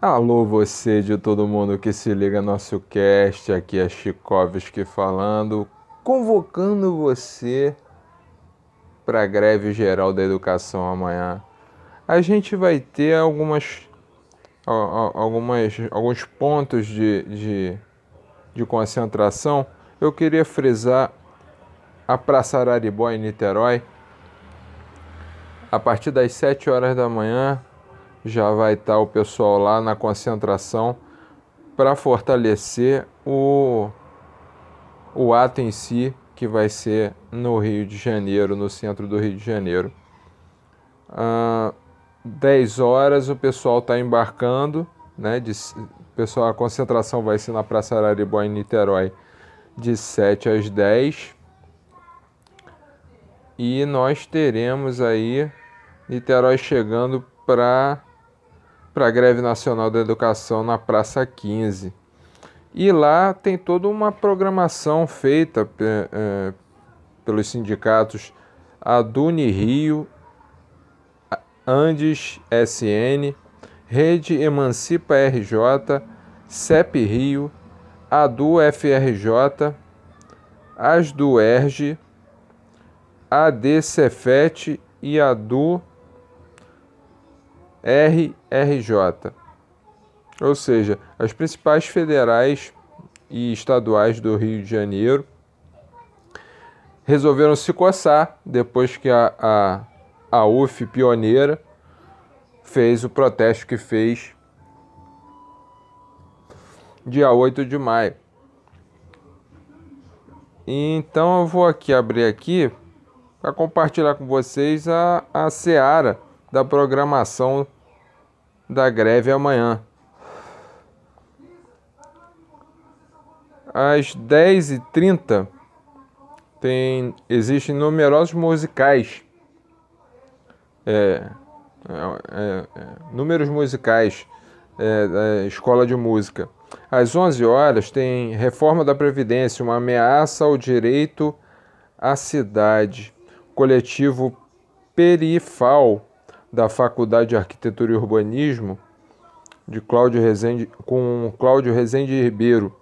Alô, você de todo mundo que se liga no nosso cast, aqui é Chikovski falando, convocando você para a greve geral da educação amanhã. A gente vai ter algumas, algumas alguns pontos de, de, de concentração. Eu queria frisar a Praça Araribó em Niterói. A partir das 7 horas da manhã, já vai estar o pessoal lá na concentração para fortalecer o, o ato em si, que vai ser no Rio de Janeiro, no centro do Rio de Janeiro. Ah, 10 horas o pessoal está embarcando, né? De, pessoal, a concentração vai ser na Praça Araribó em Niterói de 7 às 10. E nós teremos aí Niterói chegando para para a greve nacional da educação na Praça 15. E lá tem toda uma programação feita é, pelos sindicatos Aduni Rio, Andes SN, Rede Emancipa RJ, CEP Rio, ADU FRJ, ASDU ERG, AD Cefet e ADU RRJ, ou seja, as principais federais e estaduais do Rio de Janeiro resolveram se coçar depois que a, a, a UF pioneira fez o protesto que fez dia 8 de maio. Então eu vou aqui abrir aqui para compartilhar com vocês a, a seara da programação da greve amanhã. Às 10h30 tem, existem numerosos musicais. É, é, é, números musicais é, da escola de música. Às 11 horas tem reforma da Previdência, uma ameaça ao direito à cidade. Coletivo Perifal da Faculdade de Arquitetura e Urbanismo, de Cláudio Rezende, com Cláudio Rezende Ribeiro.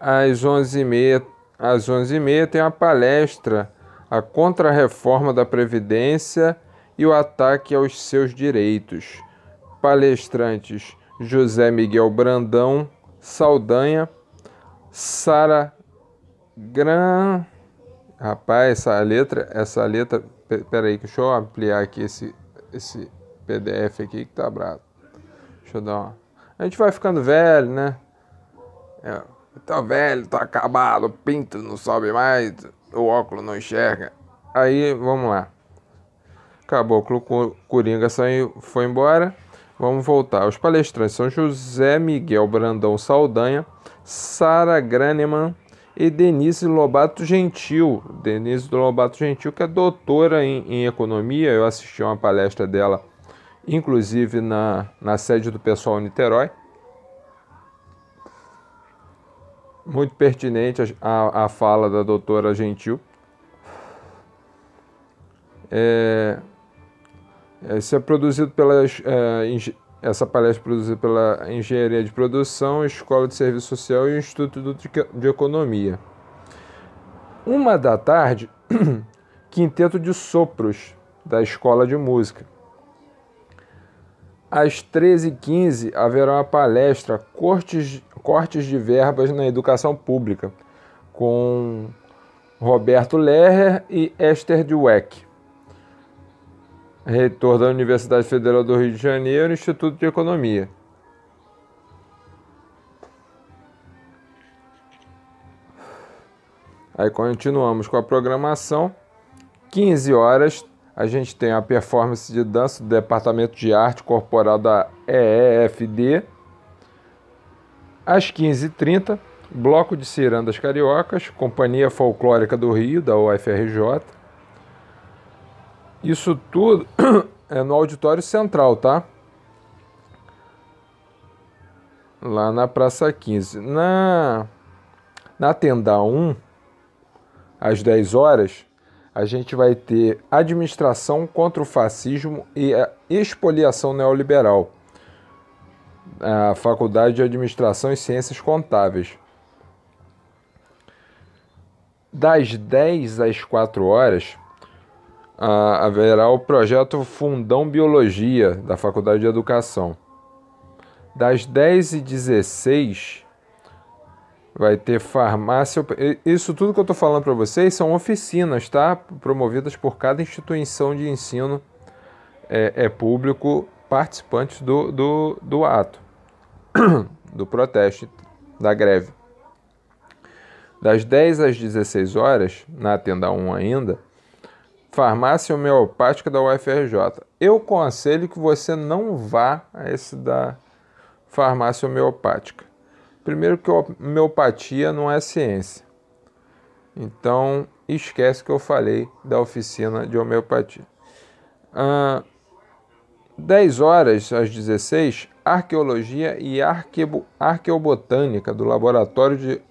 Às 11h30, às 11h30 tem a palestra A Contra-Reforma da Previdência e o Ataque aos Seus Direitos. Palestrantes José Miguel Brandão Saldanha, Sara Gran... Rapaz, essa letra, essa letra Pera aí, deixa eu ampliar aqui esse, esse PDF aqui que tá bravo. Deixa eu dar uma... A gente vai ficando velho, né? É, tá velho, tá acabado, o pinto não sobe mais, o óculos não enxerga. Aí, vamos lá. Acabou, o Coringa saiu, foi embora. Vamos voltar. Os palestrantes são José Miguel Brandão Saldanha, Sara Graneman, e Denise Lobato Gentil. Denise Lobato Gentil, que é doutora em, em economia, eu assisti uma palestra dela, inclusive na, na sede do pessoal Niterói. Muito pertinente a, a fala da doutora Gentil. É, isso é produzido pelas é, essa palestra é produzida pela Engenharia de Produção, Escola de Serviço Social e Instituto de Economia. Uma da tarde, Quinteto de Sopros, da Escola de Música. Às 13h15 haverá uma palestra Cortes, Cortes de Verbas na Educação Pública, com Roberto Lerrer e Esther Dweck reitor da Universidade Federal do Rio de Janeiro, Instituto de Economia. Aí continuamos com a programação. 15 horas a gente tem a performance de dança do Departamento de Arte Corporal da EEFD. Às 15h30, Bloco de Cirandas Cariocas, Companhia Folclórica do Rio, da UFRJ. Isso tudo é no auditório central, tá? Lá na Praça 15. Na, na tenda 1, às 10 horas, a gente vai ter administração contra o fascismo e a expoliação neoliberal. a Faculdade de Administração e Ciências Contábeis. Das 10 às 4 horas, ah, haverá o projeto Fundão Biologia da Faculdade de Educação. Das 10 e 16 vai ter farmácia. Isso tudo que eu estou falando para vocês são oficinas, tá? Promovidas por cada instituição de ensino é, é público participantes do, do, do ato, do protesto, da greve. Das 10 às 16 horas, na tenda 1 ainda, farmácia homeopática da UFRJ. Eu aconselho que você não vá a esse da farmácia homeopática. Primeiro que homeopatia não é ciência. Então, esquece que eu falei da oficina de homeopatia. Ah, 10 horas às 16, Arqueologia e Arquebo, Arqueobotânica do Laboratório de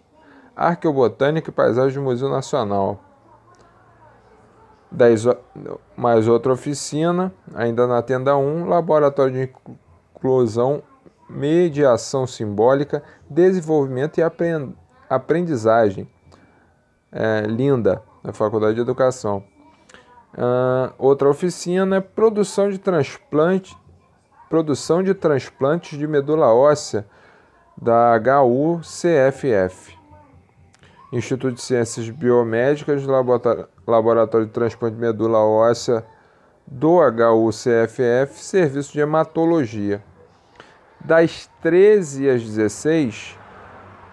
Arqueobotânica e Paisagem do Museu Nacional. 10, mais outra oficina, ainda na tenda 1, Laboratório de Inclusão, Mediação Simbólica, Desenvolvimento e Aprendizagem. É, linda, na Faculdade de Educação. Uh, outra oficina é produção de transplante, produção de transplantes de medula óssea da HUCFF. Instituto de Ciências Biomédicas, Laboratório de Transplante de Medula Óssea do HUCFF, Serviço de Hematologia. Das 13 às 16,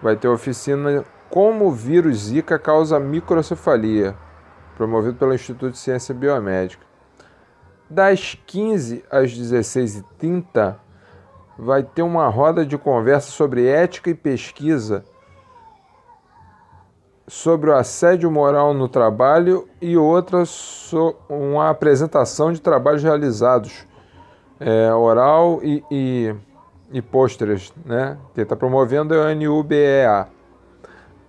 vai ter oficina Como o vírus Zika causa microcefalia promovido pelo Instituto de Ciência Biomédica. Das 15 às 16h30, vai ter uma roda de conversa sobre ética e pesquisa, sobre o assédio moral no trabalho e outra so, uma apresentação de trabalhos realizados, é, oral e, e, e pôsteres, né? Quem está promovendo é o NUBEA.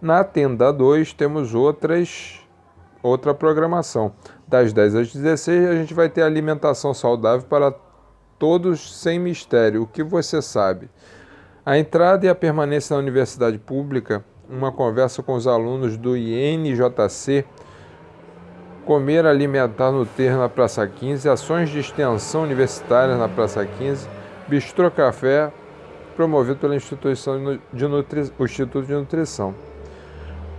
Na tenda 2 temos outras outra programação. Das 10 às 16 a gente vai ter alimentação saudável para todos sem mistério. O que você sabe? A entrada e a permanência na universidade pública, uma conversa com os alunos do INJC, comer, alimentar, nutrir na Praça 15, ações de extensão universitária na Praça 15, bistrô café, promovido pela instituição de Nutri... o Instituto de Nutrição.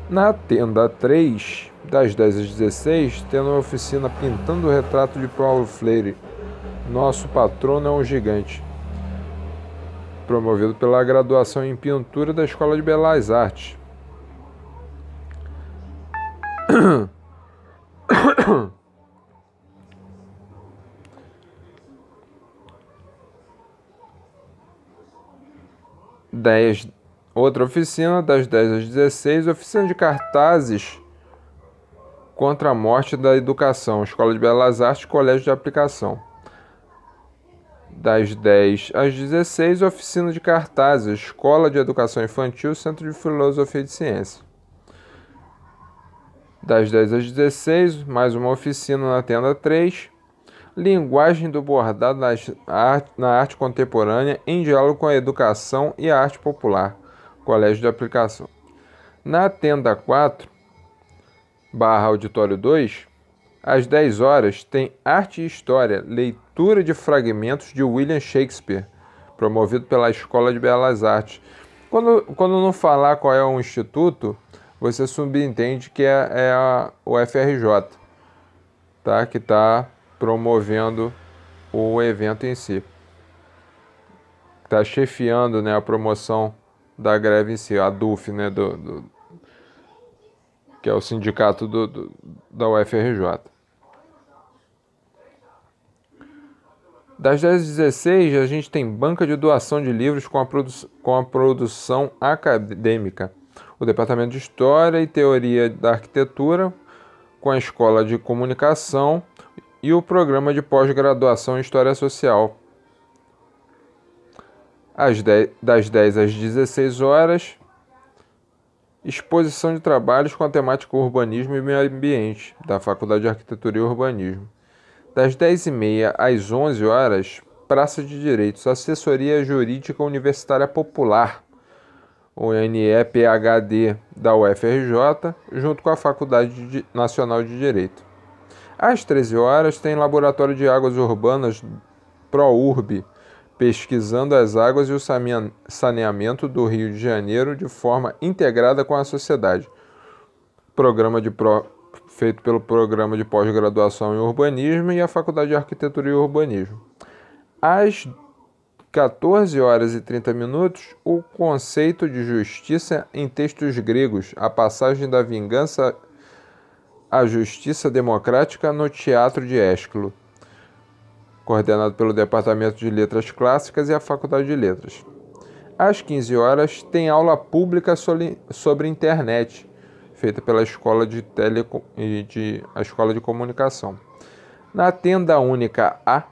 Na tenda 3, das 10 às 16, tendo uma oficina pintando o retrato de Paulo Freire. Nosso patrono é um gigante. Promovido pela graduação em pintura da Escola de Belas Artes. Dez Outra oficina, das 10 às 16, oficina de cartazes contra a morte da educação, Escola de Belas Artes, Colégio de Aplicação. Das 10 às 16, oficina de cartazes, Escola de Educação Infantil, Centro de Filosofia e Ciência. Das 10 às 16, mais uma oficina na tenda 3, Linguagem do bordado na arte contemporânea em diálogo com a educação e a arte popular Colégio de Aplicação. Na tenda 4, barra auditório 2, às 10 horas tem Arte e História, leitura de fragmentos de William Shakespeare, promovido pela Escola de Belas Artes. Quando, quando não falar qual é o instituto, você subentende que é, é a, o FRJ, tá? que está promovendo o evento em si. Está chefiando né, a promoção da greve em si, a DUF, né, do, do que é o sindicato do, do, da UFRJ. Das 10 às 16, a gente tem banca de doação de livros com a, com a produção acadêmica, o Departamento de História e Teoria da Arquitetura, com a Escola de Comunicação e o Programa de Pós-Graduação em História Social, às 10, das 10 às 16 horas, exposição de trabalhos com a temática Urbanismo e Meio Ambiente, da Faculdade de Arquitetura e Urbanismo. Das 10h30 às 11 horas, Praça de Direitos, Assessoria Jurídica Universitária Popular, o NEPHD da UFRJ, junto com a Faculdade Nacional de Direito. Às 13 horas, tem Laboratório de Águas Urbanas ProURB, pesquisando as águas e o saneamento do Rio de Janeiro de forma integrada com a sociedade. Programa de feito pelo Programa de Pós-Graduação em Urbanismo e a Faculdade de Arquitetura e Urbanismo. Às 14 horas e 30 minutos, o conceito de justiça em textos gregos, a passagem da vingança à justiça democrática no Teatro de Ésquilo coordenado pelo Departamento de Letras Clássicas e a Faculdade de Letras. Às 15 horas, tem aula pública sobre internet, feita pela Escola de, Telecom... de... a Escola de Comunicação. Na tenda única A,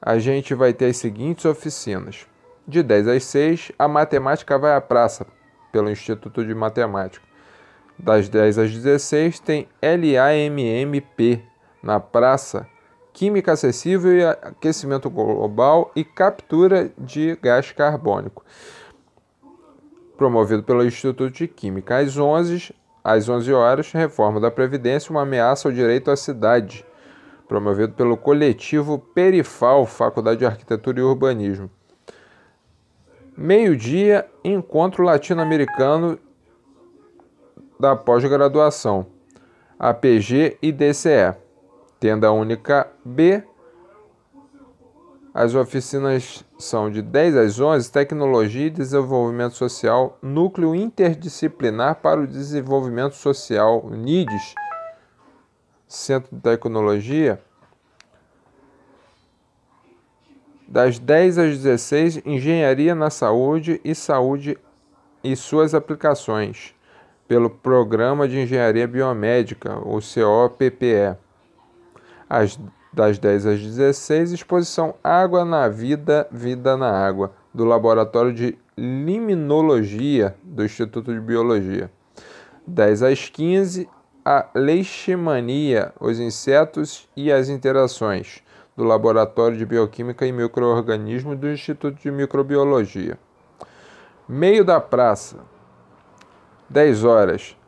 a gente vai ter as seguintes oficinas. De 10 às 6, a matemática vai à praça, pelo Instituto de Matemática. Das 10 às 16, tem LAMMP, na praça, química acessível e aquecimento global e captura de gás carbônico, promovido pelo Instituto de Química. Às 11, às 11 horas, reforma da Previdência, uma ameaça ao direito à cidade, promovido pelo coletivo Perifal, Faculdade de Arquitetura e Urbanismo. Meio-dia, encontro latino-americano da pós-graduação, APG e DCE. Tenda única B. As oficinas são de 10 às 11, Tecnologia e Desenvolvimento Social, Núcleo Interdisciplinar para o Desenvolvimento Social, NIDES, Centro de Tecnologia. Das 10 às 16, Engenharia na Saúde e Saúde e suas aplicações, pelo Programa de Engenharia Biomédica, o COPPE. Às, das 10 às 16, exposição Água na Vida, Vida na Água, do Laboratório de Liminologia do Instituto de Biologia. 10 às 15, a Leishmania, os insetos e as interações, do Laboratório de Bioquímica e Microorganismos do Instituto de Microbiologia. Meio da praça, 10 horas.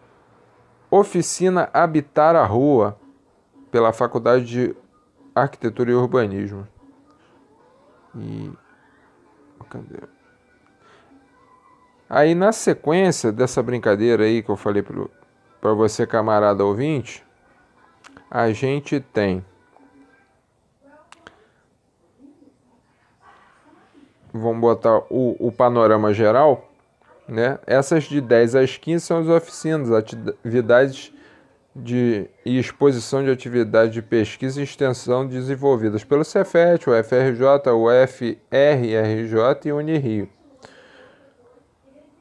Oficina Habitar a Rua, pela Faculdade de Arquitetura e Urbanismo. E. Cadê? Aí, na sequência dessa brincadeira aí que eu falei para você, camarada ouvinte, a gente tem. Vamos botar o, o panorama geral. Né? Essas de 10 às 15 são as oficinas, atividades de, e exposição de atividades de pesquisa e extensão desenvolvidas pelo Cefet, o FRJ, o FRRJ e Unirio.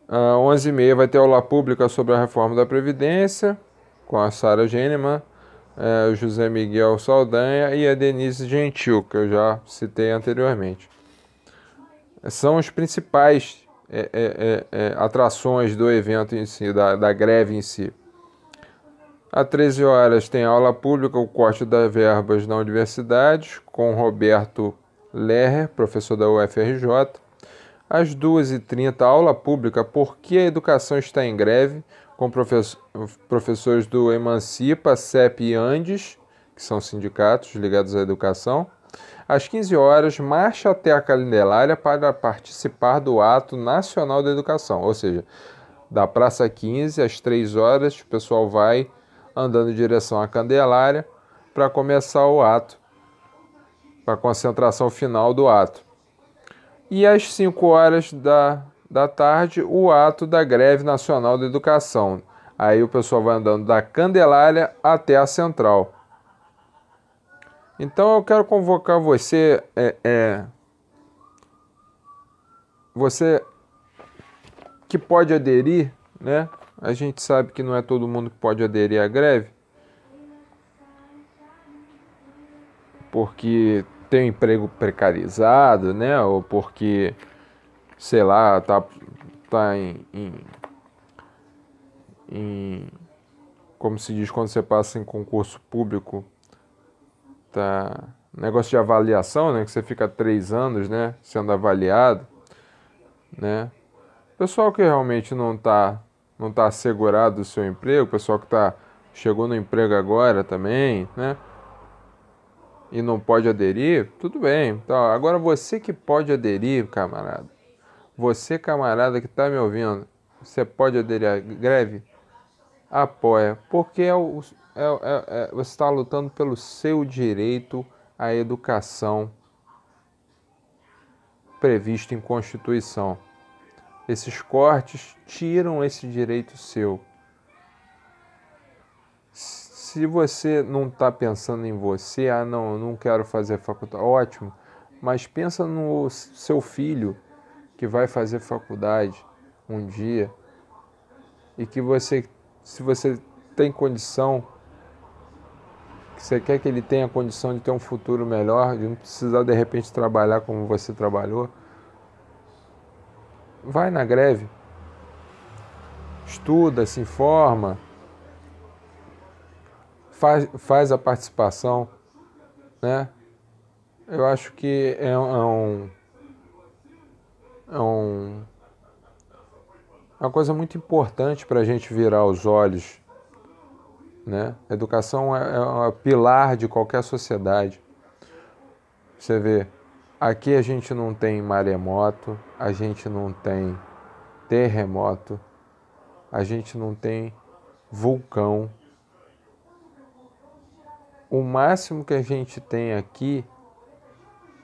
Às 11h30 vai ter aula pública sobre a reforma da Previdência, com a Sara Geneman, é, o José Miguel Saldanha e a Denise Gentil, que eu já citei anteriormente. São os principais é, é, é, é atrações do evento em si, da, da greve em si. Às 13 horas tem aula pública, o corte das verbas na universidade, com Roberto Lerrer, professor da UFRJ. Às 2h30, aula pública, Por que a educação está em greve, com professores do Emancipa, CEP e Andes, que são sindicatos ligados à educação. Às 15 horas, marcha até a Candelária para participar do Ato Nacional da Educação, ou seja, da Praça 15 às 3 horas, o pessoal vai andando em direção à Candelária para começar o ato, para a concentração final do ato. E às 5 horas da, da tarde, o ato da Greve Nacional da Educação. Aí o pessoal vai andando da Candelária até a Central. Então eu quero convocar você, é, é, você que pode aderir, né, a gente sabe que não é todo mundo que pode aderir à greve, porque tem um emprego precarizado, né? Ou porque, sei lá, tá, tá em, em, em como se diz quando você passa em concurso público, tá negócio de avaliação, né? Que você fica três anos, né? Sendo avaliado, né? Pessoal que realmente não está não tá assegurado do seu emprego, pessoal que tá, chegou no emprego agora também, né? E não pode aderir, tudo bem. Então, agora você que pode aderir, camarada. Você, camarada que está me ouvindo, você pode aderir à greve? Apoia, porque é o, é, é, é, você está lutando pelo seu direito à educação previsto em Constituição. Esses cortes tiram esse direito seu. Se você não está pensando em você, ah, não, não quero fazer faculdade, ótimo, mas pensa no seu filho que vai fazer faculdade um dia e que você, se você tem condição, que você quer que ele tenha condição de ter um futuro melhor, de não precisar de repente trabalhar como você trabalhou, vai na greve, estuda, se informa, faz, faz a participação, né? Eu acho que é, um, é um é uma coisa muito importante para a gente virar os olhos, né? Educação é, é um pilar de qualquer sociedade. Você vê, Aqui a gente não tem maremoto, a gente não tem terremoto, a gente não tem vulcão. O máximo que a gente tem aqui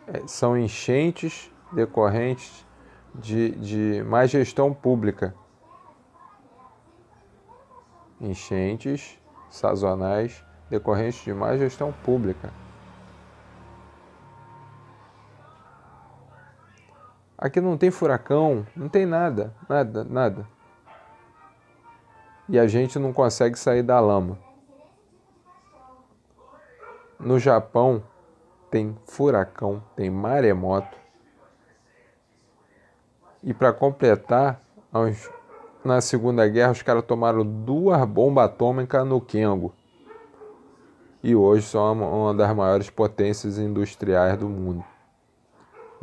é, são enchentes decorrentes de, de má gestão pública. Enchentes sazonais decorrentes de má gestão pública. Aqui não tem furacão, não tem nada, nada, nada. E a gente não consegue sair da lama. No Japão tem furacão, tem maremoto. E para completar, na Segunda Guerra os caras tomaram duas bombas atômicas no Kengo. E hoje são uma das maiores potências industriais do mundo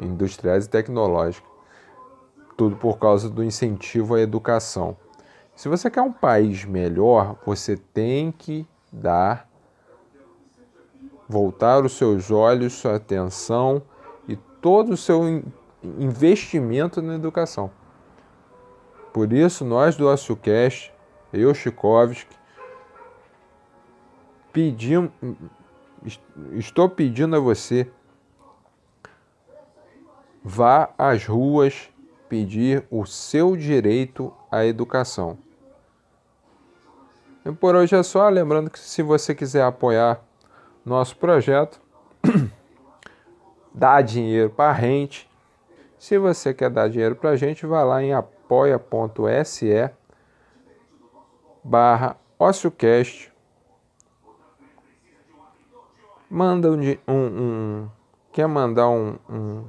industriais e tecnológicas. Tudo por causa do incentivo à educação. Se você quer um país melhor, você tem que dar, voltar os seus olhos, sua atenção e todo o seu investimento na educação. Por isso, nós do OcioCast, eu, Chikovski, pedimos, estou pedindo a você Vá às ruas pedir o seu direito à educação. E por hoje é só. Lembrando que se você quiser apoiar nosso projeto, dá dinheiro para a gente. Se você quer dar dinheiro para a gente, vá lá em apoia.se barra OcioCast. Manda um, um, um, Quer mandar um, um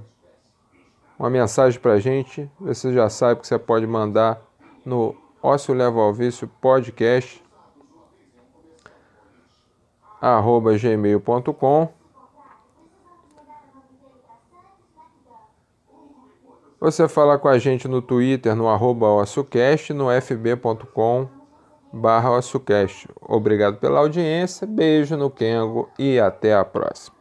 uma mensagem para a gente. Você já sabe que você pode mandar no Ócio Leva ao Vício Podcast arroba gmail.com Você fala com a gente no Twitter, no arroba no fb.com barra. Obrigado pela audiência, beijo no Kengo e até a próxima.